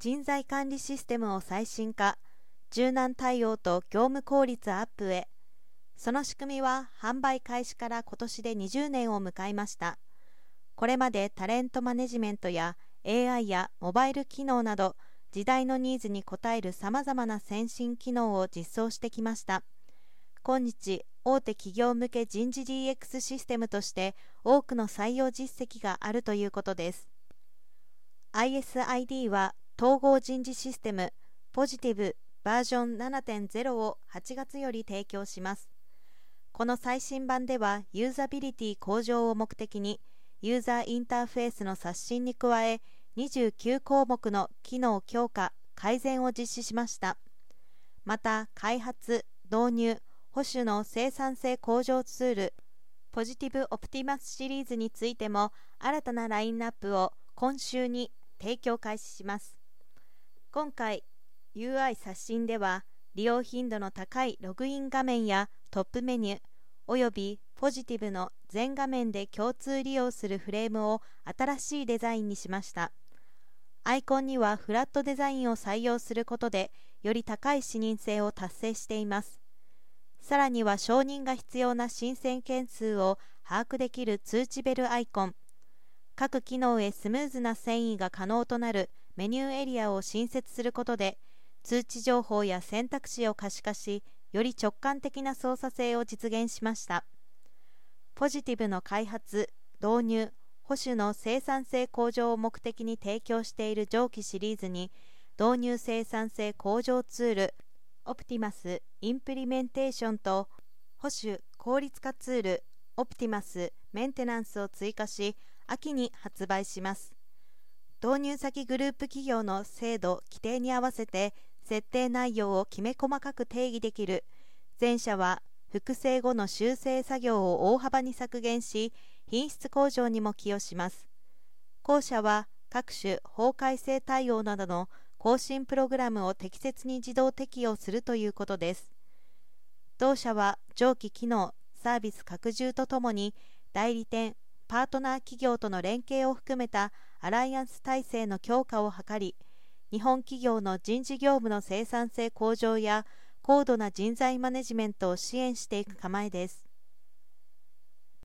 人材管理システムを最新化柔軟対応と業務効率アップへ。その仕組みは販売開始から今年で20年を迎えました。これまでタレントマネジメントや AI やモバイル機能など時代のニーズに応えるさまざまな先進機能を実装してきました。今日大手企業向け人事 DX システムとして多くの採用実績があるということです。ISID は統合人事システムポジティブバージョン7.0を8月より提供します。この最新版ではユーザビリティ向上を目的にユーザーインターフェースの刷新に加え29項目の機能強化改善を実施しました。また開発導入保守の生産性向上ツールポジティブオプティマスシリーズについても新たなラインナップを今週に提供開始します。今回 UI 刷新では利用頻度の高いログイン画面やトップメニューおよびポジティブの全画面で共通利用するフレームを新しいデザインにしました。アイコンにはフラットデザインを採用することでより高い視認性を達成しています。さらには承認が必要な申請件数を把握できる通知ベルアイコン。各機能へスムーズな遷移が可能となるメニューエリアを新設することで通知情報や選択肢を可視化しより直感的な操作性を実現しました。 POSITIVE の開発導入保守の生産性向上を目的に提供している上記シリーズに導入生産性向上ツール Optimus Implementation と保守効率化ツールオプティマスメンテナンスを追加し秋に発売します。導入先グループ企業の制度規定に合わせて設定内容をきめ細かく定義できる。前者は複製後の修正作業を大幅に削減し品質向上にも寄与します。後者は各種法改正対応などの更新プログラムを適切に自動適用するということです。同社は上記機能サービス拡充とともに代理店パートナー企業との連携を含めたアライアンス体制の強化を図り日本企業の人事業務の生産性向上や高度な人材マネジメントを支援していく構えです。